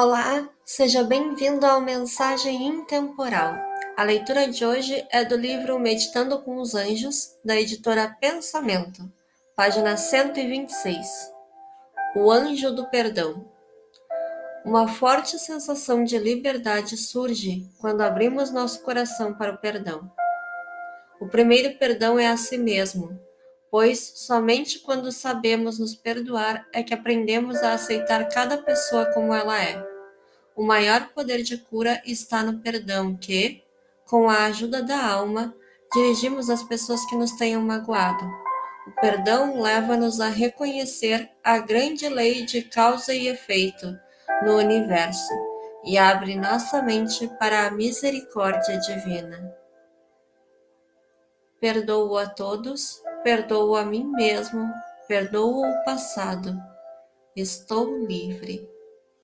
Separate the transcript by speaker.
Speaker 1: Olá, seja bem-vindo ao Mensagem Intemporal. A leitura de hoje é do livro Meditando com os Anjos, da editora Pensamento, página 126. O Anjo do Perdão. Uma forte sensação de liberdade surge quando abrimos nosso coração para o perdão. O primeiro perdão é a si mesmo, pois somente quando sabemos nos perdoar é que aprendemos a aceitar cada pessoa como ela é. O maior poder de cura está no perdão que, com a ajuda da alma, dirigimos às pessoas que nos tenham magoado. O perdão leva-nos a reconhecer a grande lei de causa e efeito no universo e abre nossa mente para a misericórdia divina. Perdoo a todos Perdoo a mim mesmo, perdoo o passado. Estou livre.